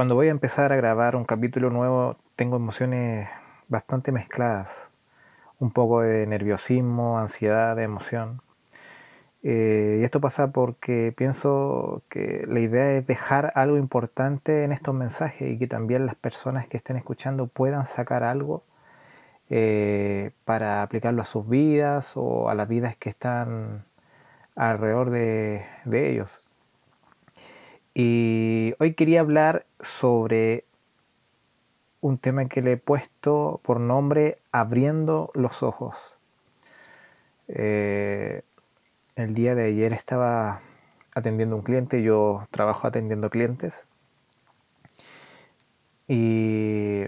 cuando voy a empezar a grabar un capítulo nuevo tengo emociones bastante mezcladas, un poco de nerviosismo, ansiedad, de emoción. Eh, y esto pasa porque pienso que la idea es dejar algo importante en estos mensajes y que también las personas que estén escuchando puedan sacar algo eh, para aplicarlo a sus vidas o a las vidas que están alrededor de ellos. Y hoy quería hablar sobre un tema que le he puesto por nombre Abriendo los ojos. Eh, el día de ayer estaba atendiendo un cliente, yo trabajo atendiendo clientes. Y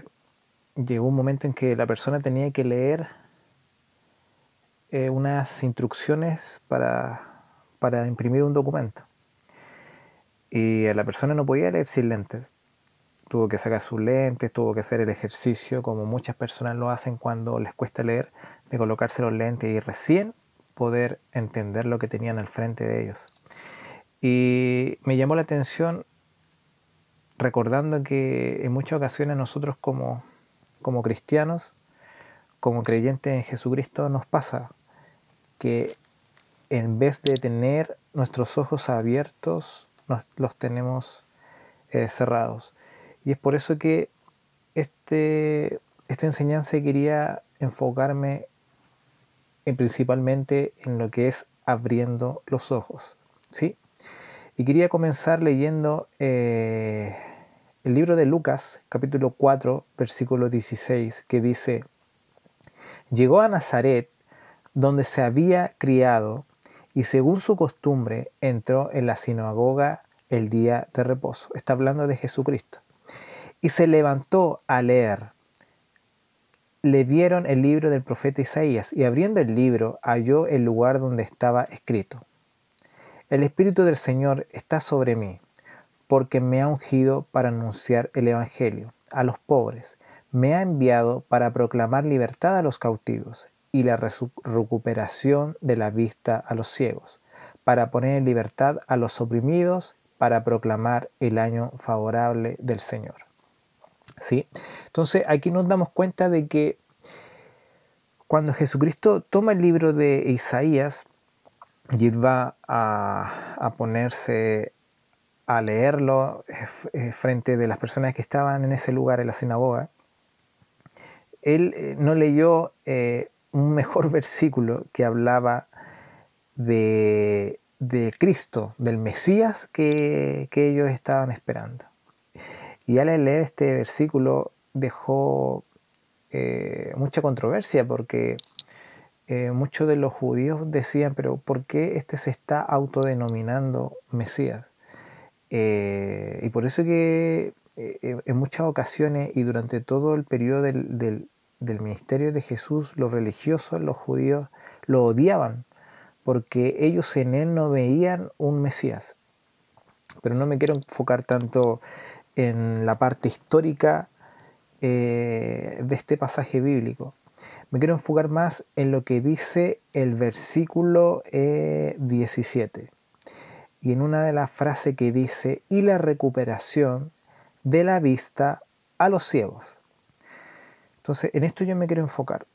llegó un momento en que la persona tenía que leer eh, unas instrucciones para, para imprimir un documento. Y la persona no podía leer sin lentes. Tuvo que sacar sus lentes, tuvo que hacer el ejercicio como muchas personas lo hacen cuando les cuesta leer, de colocarse los lentes y recién poder entender lo que tenían al frente de ellos. Y me llamó la atención recordando que en muchas ocasiones nosotros como, como cristianos, como creyentes en Jesucristo, nos pasa que en vez de tener nuestros ojos abiertos los tenemos eh, cerrados. Y es por eso que este, esta enseñanza quería enfocarme en, principalmente en lo que es abriendo los ojos. ¿sí? Y quería comenzar leyendo eh, el libro de Lucas, capítulo 4, versículo 16, que dice, llegó a Nazaret, donde se había criado, y según su costumbre entró en la sinagoga el día de reposo. Está hablando de Jesucristo. Y se levantó a leer. Le dieron el libro del profeta Isaías y abriendo el libro halló el lugar donde estaba escrito. El Espíritu del Señor está sobre mí, porque me ha ungido para anunciar el Evangelio a los pobres. Me ha enviado para proclamar libertad a los cautivos y la recuperación de la vista a los ciegos, para poner en libertad a los oprimidos, para proclamar el año favorable del Señor. ¿Sí? Entonces aquí nos damos cuenta de que cuando Jesucristo toma el libro de Isaías y va a, ponerse a leerlo eh, eh, frente de las personas que estaban en ese lugar, en la sinagoga, él eh, no leyó un mejor versículo que hablaba de, Cristo, del Mesías que, ellos estaban esperando. Y al leer este versículo dejó eh, mucha controversia porque eh, muchos de los judíos decían, pero ¿por qué este se está autodenominando Mesías? Eh, y por eso que en muchas ocasiones y durante todo el periodo del, del ministerio de Jesús, los religiosos, los judíos, lo odiaban, porque ellos en él no veían un Mesías. Pero no me quiero enfocar tanto en la parte histórica eh, de este pasaje bíblico. Me quiero enfocar más en lo que dice el versículo 17. Eh, y en una de las frases que dice, y la recuperación de la vista a los ciegos. Entonces, en esto yo me quiero enfocar.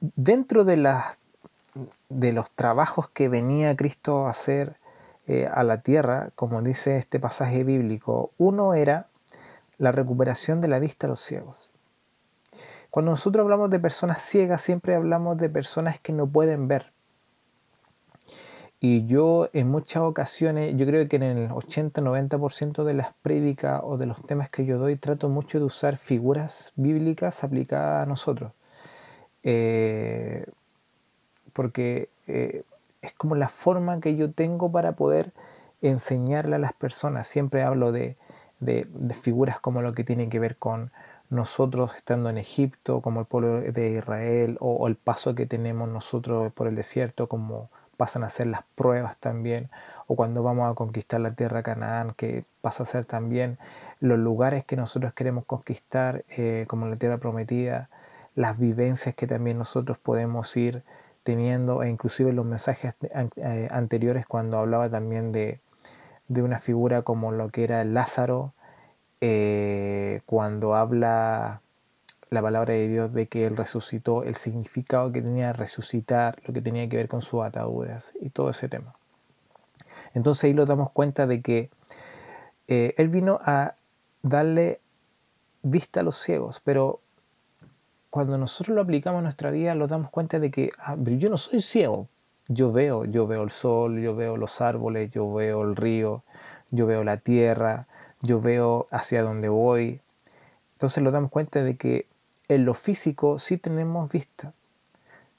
Dentro de, los trabajos que venía Cristo a hacer eh, a la tierra, como dice este pasaje bíblico, uno era la recuperación de la vista a los ciegos. Cuando nosotros hablamos de personas ciegas, siempre hablamos de personas que no pueden ver. Y yo en muchas ocasiones, yo creo que en el 80-90% de las prédicas o de los temas que yo doy, trato mucho de usar figuras bíblicas aplicadas a nosotros. Eh, porque eh, es como la forma que yo tengo para poder enseñarle a las personas. Siempre hablo de, figuras como lo que tiene que ver con nosotros estando en Egipto, como el pueblo de Israel, o el paso que tenemos nosotros por el desierto, como pasan a ser las pruebas también, o cuando vamos a conquistar la tierra Canaán, que pasa a ser también los lugares que nosotros queremos conquistar, eh, como la tierra prometida, las vivencias que también nosotros podemos ir teniendo, e inclusive los mensajes eh, anteriores cuando hablaba también de, de una figura como lo que era Lázaro, eh, cuando habla la palabra de Dios de que Él resucitó, el significado que tenía resucitar, lo que tenía que ver con sus ataduras y todo ese tema. Entonces ahí nos damos cuenta de que eh, Él vino a darle vista a los ciegos, pero cuando nosotros lo aplicamos a nuestra vida, nos damos cuenta de que ah, yo no soy ciego. Yo veo, yo veo el sol, yo veo los árboles, yo veo el río, yo veo la tierra, yo veo hacia dónde voy. Entonces nos damos cuenta de que en lo físico sí tenemos vista.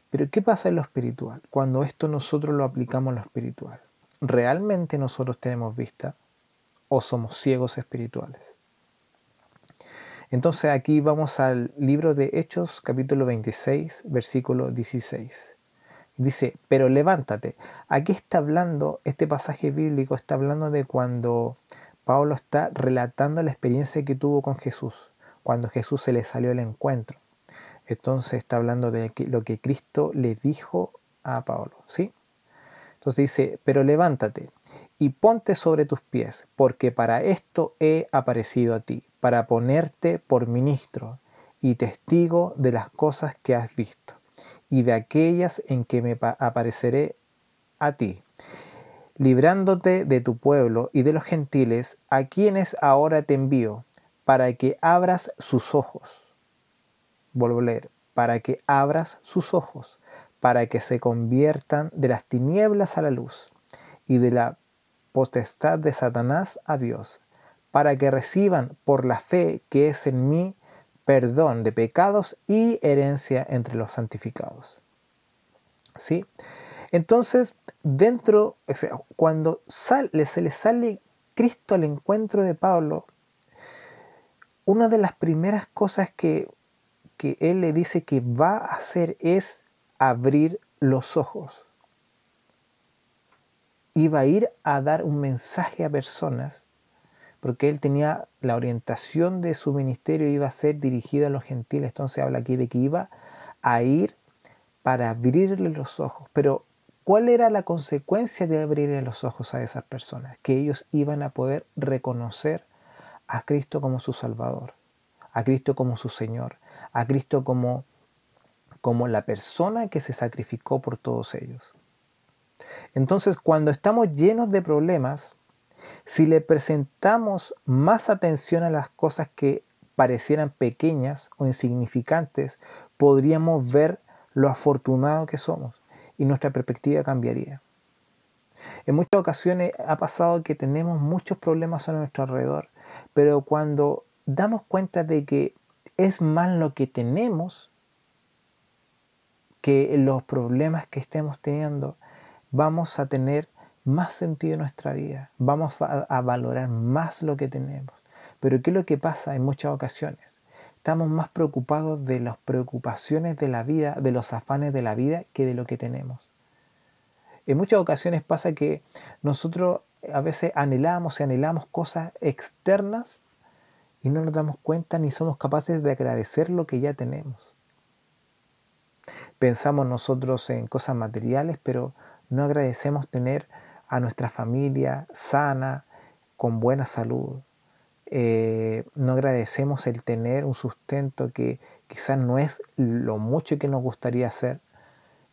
Pero ¿qué pasa en lo espiritual? Cuando esto nosotros lo aplicamos en lo espiritual. ¿Realmente nosotros tenemos vista o somos ciegos espirituales? Entonces aquí vamos al libro de Hechos capítulo 26 versículo 16. Dice, pero levántate. Aquí está hablando, este pasaje bíblico está hablando de cuando Pablo está relatando la experiencia que tuvo con Jesús cuando Jesús se le salió al encuentro. Entonces está hablando de lo que Cristo le dijo a Pablo, ¿sí? Entonces dice, pero levántate y ponte sobre tus pies, porque para esto he aparecido a ti, para ponerte por ministro y testigo de las cosas que has visto y de aquellas en que me apareceré a ti, librándote de tu pueblo y de los gentiles, a quienes ahora te envío, para que abras sus ojos. Vuelvo a leer, para que abras sus ojos, para que se conviertan de las tinieblas a la luz y de la potestad de Satanás a Dios, para que reciban por la fe que es en mí perdón de pecados y herencia entre los santificados. ¿Sí? Entonces, dentro, cuando sale, se le sale Cristo al encuentro de Pablo, una de las primeras cosas que, él le dice que va a hacer es abrir los ojos. Iba a ir a dar un mensaje a personas, porque él tenía la orientación de su ministerio, iba a ser dirigido a los gentiles. Entonces habla aquí de que iba a ir para abrirle los ojos. Pero, ¿cuál era la consecuencia de abrirle los ojos a esas personas? Que ellos iban a poder reconocer a Cristo como su Salvador, a Cristo como su Señor, a Cristo como, como la persona que se sacrificó por todos ellos. Entonces, cuando estamos llenos de problemas, si le presentamos más atención a las cosas que parecieran pequeñas o insignificantes, podríamos ver lo afortunado que somos y nuestra perspectiva cambiaría. En muchas ocasiones ha pasado que tenemos muchos problemas a nuestro alrededor pero cuando damos cuenta de que es más lo que tenemos que los problemas que estemos teniendo, vamos a tener más sentido en nuestra vida, vamos a, valorar más lo que tenemos. Pero ¿qué es lo que pasa en muchas ocasiones? Estamos más preocupados de las preocupaciones de la vida, de los afanes de la vida, que de lo que tenemos. En muchas ocasiones pasa que nosotros a veces anhelamos y anhelamos cosas externas y no nos damos cuenta ni somos capaces de agradecer lo que ya tenemos. Pensamos nosotros en cosas materiales, pero no agradecemos tener a nuestra familia sana, con buena salud. Eh, no agradecemos el tener un sustento que quizás no es lo mucho que nos gustaría hacer,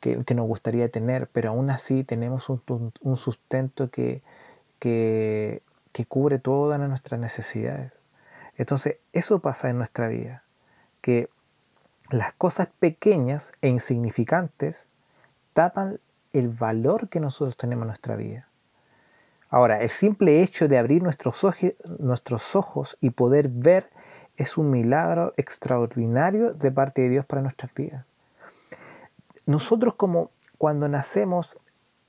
que, nos gustaría tener, pero aún así tenemos un sustento que, que, cubre todas nuestras necesidades. Entonces, eso pasa en nuestra vida, que las cosas pequeñas e insignificantes tapan el valor que nosotros tenemos en nuestra vida. Ahora, el simple hecho de abrir nuestros nuestros ojos y poder ver es un milagro extraordinario de parte de Dios para nuestras vidas. Nosotros como cuando nacemos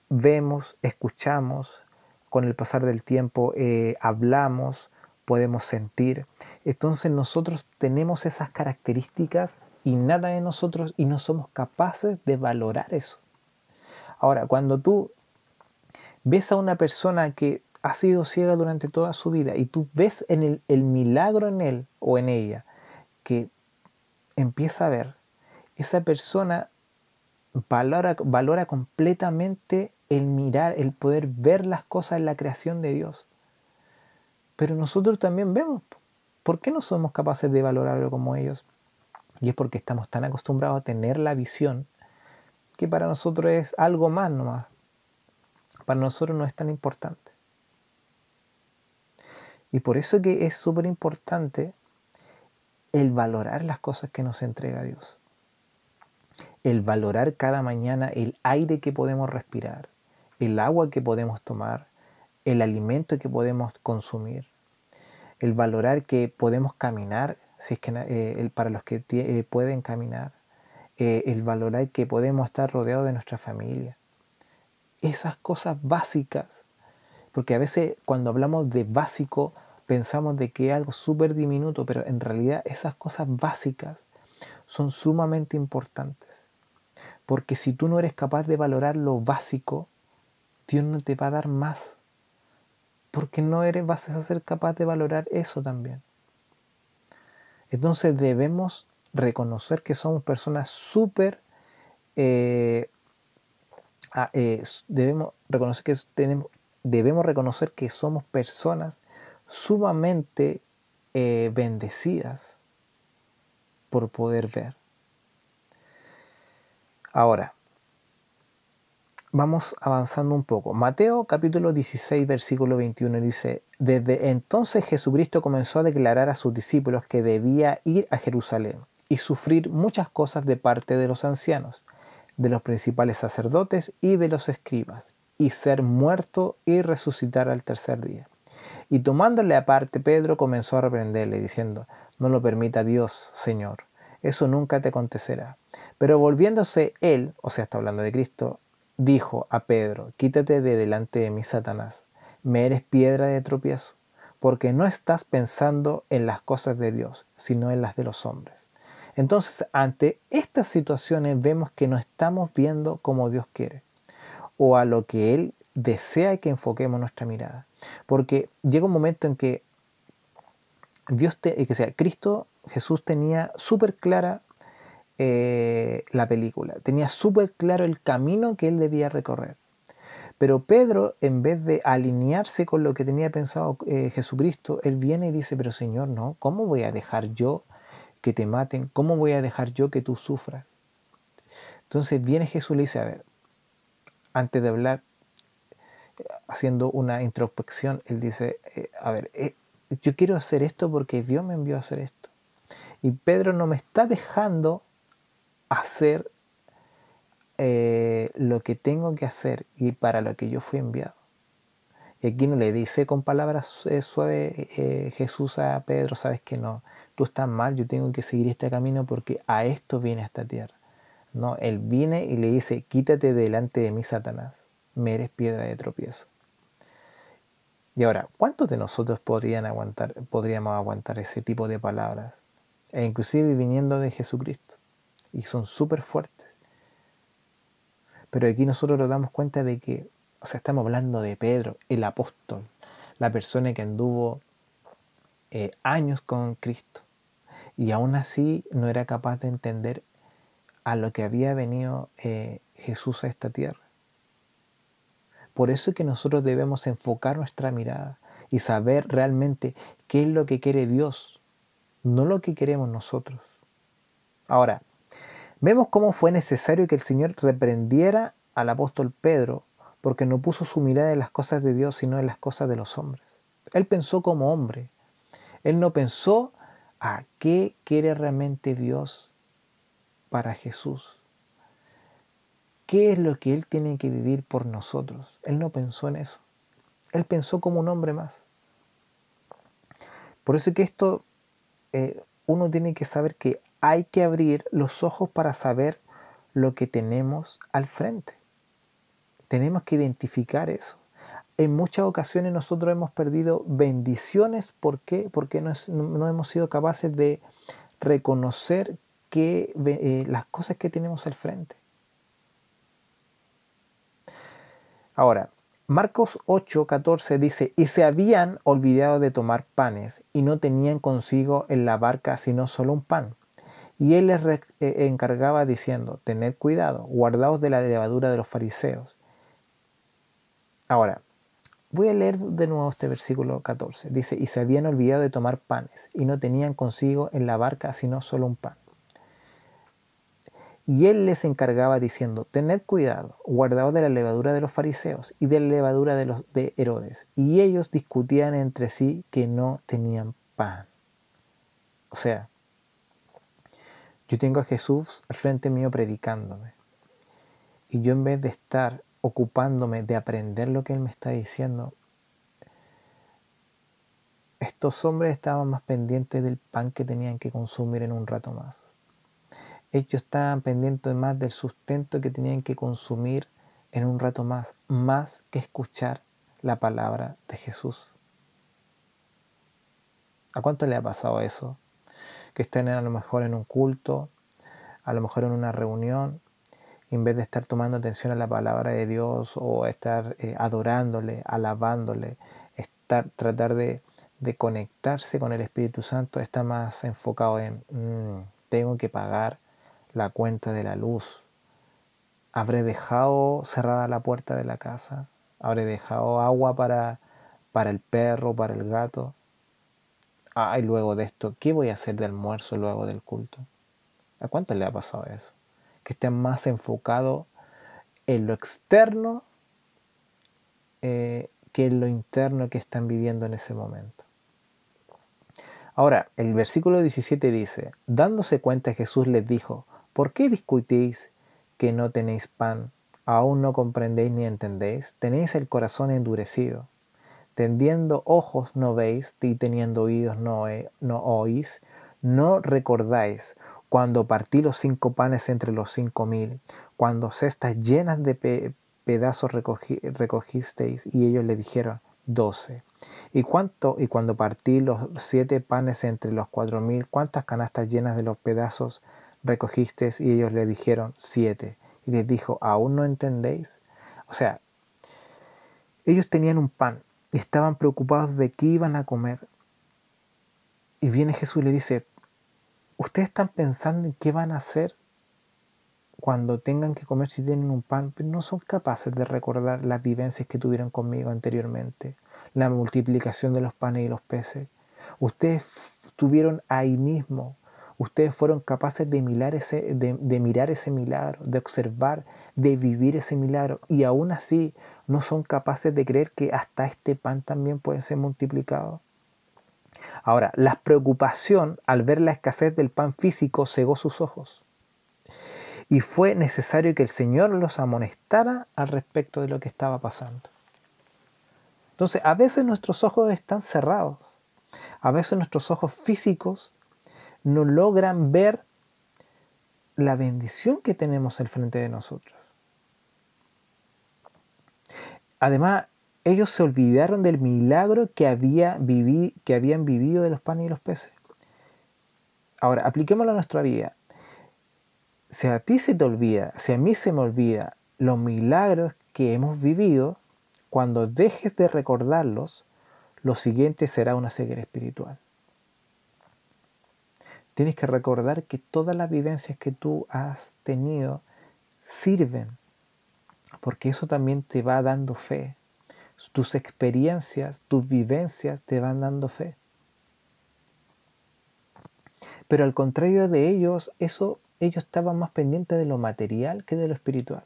vemos, escuchamos, con el pasar del tiempo eh, hablamos, podemos sentir. Entonces nosotros tenemos esas características y nada de nosotros y no somos capaces de valorar eso. Ahora, cuando tú ves a una persona que ha sido ciega durante toda su vida y tú ves en el, el milagro en él o en ella que empieza a ver, esa persona valora, valora completamente el mirar, el poder ver las cosas en la creación de Dios. Pero nosotros también vemos. ¿Por qué no somos capaces de valorarlo como ellos? Y es porque estamos tan acostumbrados a tener la visión que para nosotros es algo más nomás. Para nosotros no es tan importante. Y por eso que es súper importante el valorar las cosas que nos entrega Dios. El valorar cada mañana el aire que podemos respirar, el agua que podemos tomar, el alimento que podemos consumir, el valorar que podemos caminar, si es que, eh, para los que eh, pueden caminar, eh, el valorar que podemos estar rodeados de nuestra familia. Esas cosas básicas, porque a veces cuando hablamos de básico pensamos de que es algo súper diminuto, pero en realidad esas cosas básicas son sumamente importantes. Porque si tú no eres capaz de valorar lo básico, Dios no te va a dar más. Porque no eres, vas a ser capaz de valorar eso también. Entonces debemos reconocer que somos personas súper... Eh, ah, eh, debemos, reconocer que tenemos, debemos reconocer que somos personas sumamente eh, bendecidas por poder ver. Ahora, vamos avanzando un poco. Mateo capítulo 16, versículo 21 dice, desde entonces Jesucristo comenzó a declarar a sus discípulos que debía ir a Jerusalén y sufrir muchas cosas de parte de los ancianos, de los principales sacerdotes y de los escribas, y ser muerto y resucitar al tercer día. Y tomándole aparte, Pedro comenzó a reprenderle, diciendo, No lo permita Dios, Señor, eso nunca te acontecerá. Pero volviéndose él, o sea, está hablando de Cristo, dijo a Pedro, Quítate de delante de mí, Satanás, me eres piedra de tropiezo, porque no estás pensando en las cosas de Dios, sino en las de los hombres. Entonces, ante estas situaciones vemos que no estamos viendo como Dios quiere, o a lo que Él desea que enfoquemos nuestra mirada. Porque llega un momento en que Dios, te, que sea, Cristo, Jesús tenía súper clara eh, la película, tenía súper claro el camino que él debía recorrer. Pero Pedro, en vez de alinearse con lo que tenía pensado eh, Jesucristo, él viene y dice, pero Señor, no, ¿cómo voy a dejar yo que te maten? ¿Cómo voy a dejar yo que tú sufras? Entonces viene Jesús y le dice, a ver, antes de hablar, haciendo una introspección, él dice, eh, a ver, yo quiero hacer esto porque Dios me envió a hacer esto. Y Pedro no me está dejando hacer eh, lo que tengo que hacer y para lo que yo fui enviado. Y aquí no le dice con palabras suaves Jesús a Pedro, sabes que no, tú estás mal, yo tengo que seguir este camino porque a esto viene esta tierra. No, él viene y le dice, quítate delante de mí, Satanás me eres piedra de tropiezo. Y ahora, ¿cuántos de nosotros podrían aguantar, podríamos aguantar ese tipo de palabras? E inclusive viniendo de Jesucristo. Y son súper fuertes. Pero aquí nosotros nos damos cuenta de que, o sea, estamos hablando de Pedro, el apóstol, la persona que anduvo eh, años con Cristo. Y aún así no era capaz de entender a lo que había venido eh, Jesús a esta tierra. Por eso es que nosotros debemos enfocar nuestra mirada y saber realmente qué es lo que quiere Dios, no lo que queremos nosotros. Ahora, vemos cómo fue necesario que el Señor reprendiera al apóstol Pedro porque no puso su mirada en las cosas de Dios, sino en las cosas de los hombres. Él pensó como hombre. Él no pensó a qué quiere realmente Dios para Jesús. ¿Qué es lo que Él tiene que vivir por nosotros? Él no pensó en eso. Él pensó como un hombre más. Por eso que esto, eh, uno tiene que saber que hay que abrir los ojos para saber lo que tenemos al frente. Tenemos que identificar eso. En muchas ocasiones nosotros hemos perdido bendiciones. ¿Por qué? Porque no, hemos sido capaces de reconocer que, eh, las cosas que tenemos al frente. Ahora, Marcos 8, 14 dice, y se habían olvidado de tomar panes, y no tenían consigo en la barca sino solo un pan. Y él les eh, encargaba diciendo, tened cuidado, guardaos de la levadura de los fariseos. Ahora, Voy a leer de nuevo este versículo 14. Dice, y se habían olvidado de tomar panes, y no tenían consigo en la barca sino solo un pan. Y él les encargaba diciendo, tened cuidado, guardaos de la levadura de los fariseos y de la levadura de los de Herodes. Y ellos discutían entre sí que no tenían pan. O sea, yo tengo a Jesús al frente mío predicándome. Y yo en vez de estar ocupándome de aprender lo que Él me está diciendo, estos hombres estaban más pendientes del pan que tenían que consumir en un rato más. Ellos estaban pendientes más del sustento que tenían que consumir en un rato más, más que escuchar la palabra de Jesús. ¿A cuánto le ha pasado eso? Que estén a lo mejor en un culto, a lo mejor en una reunión, en vez de estar tomando atención a la palabra de Dios o estar eh, adorándole, alabándole, estar, tratar de, conectarse con el Espíritu Santo, está más enfocado en, mm, tengo que pagar la cuenta de la luz. Habré dejado cerrada la puerta de la casa. Habré dejado agua para, para el perro, para el gato. Ah, y luego de esto, ¿qué voy a hacer de almuerzo luego del culto? ¿A cuánto le ha pasado eso? que estén más enfocados en lo externo eh, que en lo interno que están viviendo en ese momento. Ahora, el versículo 17 dice, dándose cuenta Jesús les dijo, ¿por qué discutís que no tenéis pan? ¿Aún no comprendéis ni entendéis? ¿Tenéis el corazón endurecido? Tendiendo ojos no veis y teniendo oídos no, no oís, no recordáis cuando partí los cinco panes entre los cinco mil, cuando cestas llenas de pedazos recogisteis, y ellos le dijeron, doce. ¿Y cuánto? Y cuando partí los siete panes entre los cuatro mil, ¿cuántas canastas llenas de los pedazos recogisteis? Y ellos le dijeron, siete. Y les dijo, ¿aún no entendéis? O sea, ellos tenían un pan estaban preocupados de qué iban a comer. Y viene Jesús y le dice, ustedes están pensando en qué van a hacer cuando tengan que comer si tienen un pan, pero no son capaces de recordar las vivencias que tuvieron conmigo anteriormente, la multiplicación de los panes y los peces. Ustedes estuvieron ahí mismo, ustedes fueron capaces de mirar, ese, de mirar ese milagro, de observar, de vivir ese milagro, y aún así no son capaces de creer que hasta este pan también puede ser multiplicado. Ahora, la preocupación al ver la escasez del pan físico cegó sus ojos. Y fue necesario que el Señor los amonestara al respecto de lo que estaba pasando. Entonces, a veces nuestros ojos están cerrados. A veces nuestros ojos físicos no logran ver la bendición que tenemos al frente de nosotros. Además, ellos se olvidaron del milagro que, que habían vivido de los panes y los peces. Ahora, apliquémoslo a nuestra vida. Si a ti se te olvida, si a mí se me olvida los milagros que hemos vivido, cuando dejes de recordarlos, lo siguiente será una ceguera espiritual. Tienes que recordar que todas las vivencias que tú has tenido sirven, porque eso también te va dando fe, tus experiencias, tus vivencias te van dando fe. Pero al contrario de ellos, eso, ellos estaban más pendientes de lo material que de lo espiritual.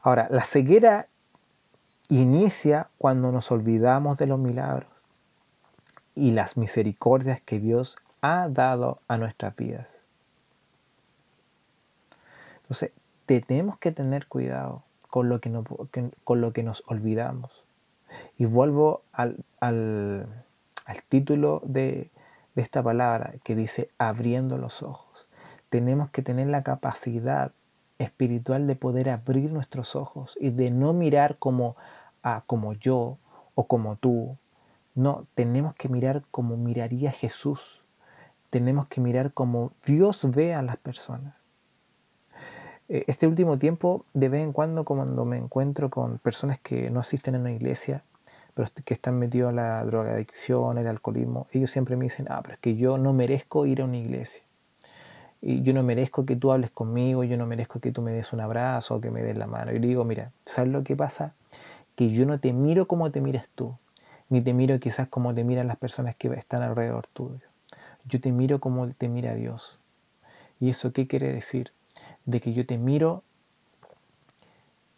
Ahora, la ceguera inicia cuando nos olvidamos de los milagros y las misericordias que Dios ha dado a nuestras vidas. Entonces, tenemos que tener cuidado con lo que, con lo que nos olvidamos. Y vuelvo al, al, título de, de esta palabra que dice abriendo los ojos. Tenemos que tener la capacidad espiritual de poder abrir nuestros ojos y de no mirar como, a, como yo o como tú. No, tenemos que mirar como miraría Jesús. Tenemos que mirar como Dios ve a las personas. Eh, este último tiempo, de vez en cuando, cuando me encuentro con personas que no asisten a una iglesia, pero que están metidos en la drogadicción, el alcoholismo, ellos siempre me dicen, ah, pero es que yo no merezco ir a una iglesia. y yo no merezco que tú hables conmigo, yo no merezco que tú me des un abrazo que me des la mano. Y le digo, mira, ¿sabes lo que pasa? Que yo no te miro como te miras tú, ni te miro quizás como te miran las personas que están alrededor tuyo. Yo te miro como te mira Dios. ¿Y eso qué quiere decir? De que yo te miro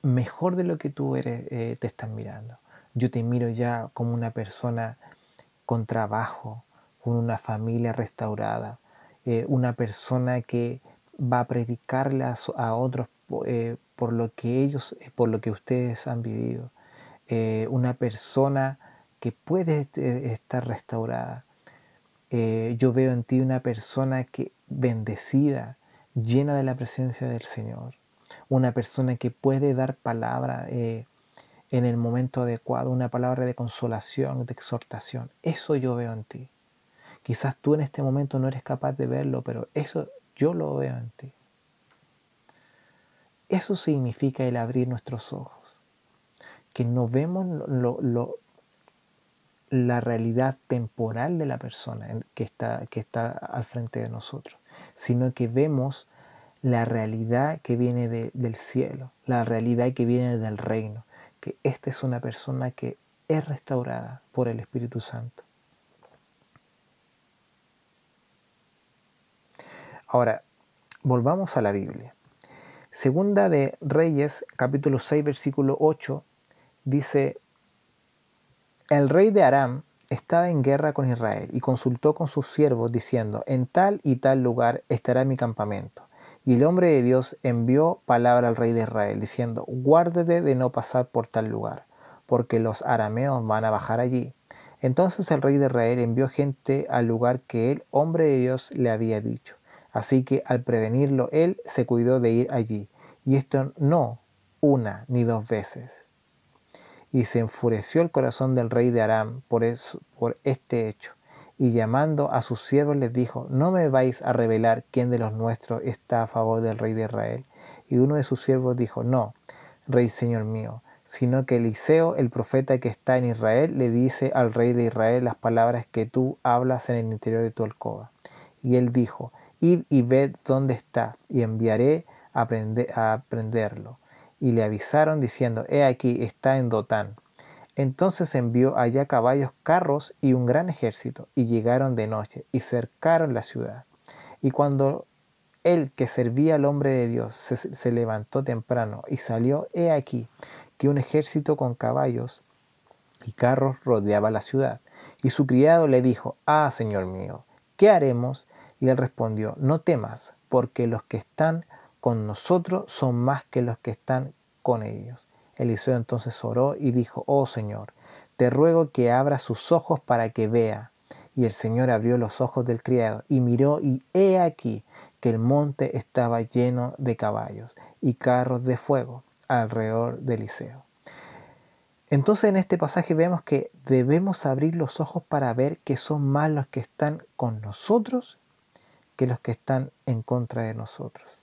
mejor de lo que tú eres, eh, te estás mirando. Yo te miro ya como una persona con trabajo, con una familia restaurada, eh, una persona que va a predicarle a, otros eh, por lo que ellos, por lo que ustedes han vivido. una persona que puede estar restaurada. yo veo en ti una persona que bendecida, llena de la presencia del Señor una persona que puede dar palabra eh, en el momento adecuado, una palabra de consolación, de exhortación. Eso yo veo en ti. Quizás tú en este momento no eres capaz de verlo, pero eso yo lo veo en ti. Eso significa el abrir nuestros ojos, que no vemos la realidad temporal de la persona que está, que está al frente de nosotros, sino que vemos la realidad que viene del cielo, la realidad que viene del reino, que esta es una persona que es restaurada por el Espíritu Santo. Ahora, volvamos a la Biblia. Segunda de Reyes, capítulo 6, versículo 8, dice, el rey de Aram estaba en guerra con Israel y consultó con sus siervos diciendo, en tal y tal lugar estará mi campamento y el hombre de Dios envió palabra al rey de Israel, diciendo, guárdate de no pasar por tal lugar, porque los arameos van a bajar allí. Entonces el rey de Israel envió gente al lugar que el hombre de Dios le había dicho. Así que al prevenirlo, él se cuidó de ir allí. Y esto no una ni dos veces. Y se enfureció el corazón del rey de Aram por, este hecho y llamando a sus siervos les dijo, no me vais a revelar quién de los nuestros está a favor del rey de Israel. Y uno de sus siervos dijo, no, rey señor mío, sino que Eliseo, el profeta que está en Israel, le dice al rey de Israel las palabras que tú hablas en el interior de tu alcoba. Y él dijo, id y ved dónde está, y enviaré a, a prenderlo. Y le avisaron diciendo, he aquí, está en Dotán. Entonces envió allá caballos, carros y un gran ejército, y llegaron de noche, y cercaron la ciudad. Y cuando él que servía al hombre de Dios se, levantó temprano y salió, he aquí que un ejército con caballos y carros rodeaba la ciudad. Y su criado le dijo, Ah, Señor mío, ¿qué haremos? Y él respondió, No temas, porque los que están con nosotros son más que los que están con ellos. Eliseo entonces oró y dijo, Oh Señor, te ruego que abra sus ojos para que vea. Y el Señor abrió los ojos del criado y miró y he aquí que el monte estaba lleno de caballos y carros de fuego alrededor de Eliseo. Entonces en este pasaje vemos que debemos abrir los ojos para ver que son más los que están con nosotros que los que están en contra de nosotros.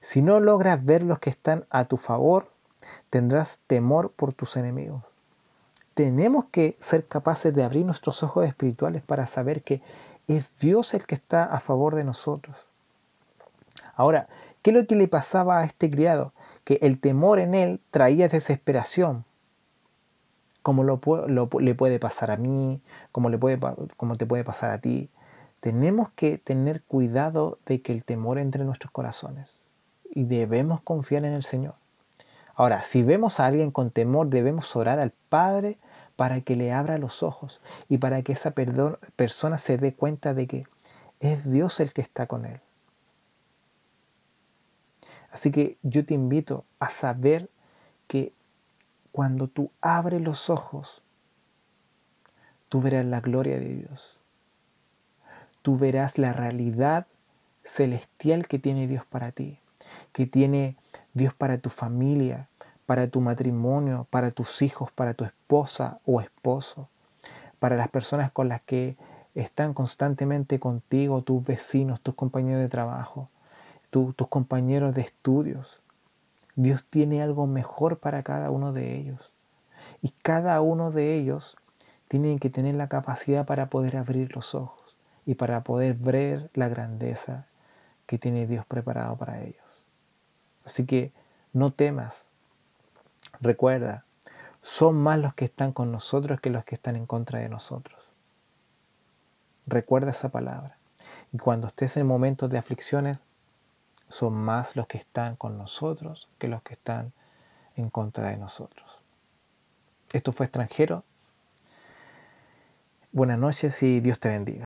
Si no logras ver los que están a tu favor, tendrás temor por tus enemigos. Tenemos que ser capaces de abrir nuestros ojos espirituales para saber que es Dios el que está a favor de nosotros. Ahora, ¿qué es lo que le pasaba a este criado? Que el temor en él traía desesperación, como lo, le puede pasar a mí, como, le como te puede pasar a ti. Tenemos que tener cuidado de que el temor entre en nuestros corazones y debemos confiar en el Señor. Ahora, si vemos a alguien con temor, debemos orar al Padre para que le abra los ojos y para que esa persona se dé cuenta de que es Dios el que está con él. Así que yo te invito a saber que cuando tú abres los ojos, tú verás la gloria de Dios. Tú verás la realidad celestial que tiene Dios para ti que tiene Dios para tu familia, para tu matrimonio, para tus hijos, para tu esposa o esposo, para las personas con las que están constantemente contigo, tus vecinos, tus compañeros de trabajo, tus compañeros de estudios. Dios tiene algo mejor para cada uno de ellos. Y cada uno de ellos tiene que tener la capacidad para poder abrir los ojos y para poder ver la grandeza que tiene Dios preparado para ellos. Así que no temas. Recuerda, son más los que están con nosotros que los que están en contra de nosotros. Recuerda esa palabra. Y cuando estés en momentos de aflicciones, son más los que están con nosotros que los que están en contra de nosotros. Esto fue extranjero. Buenas noches y Dios te bendiga.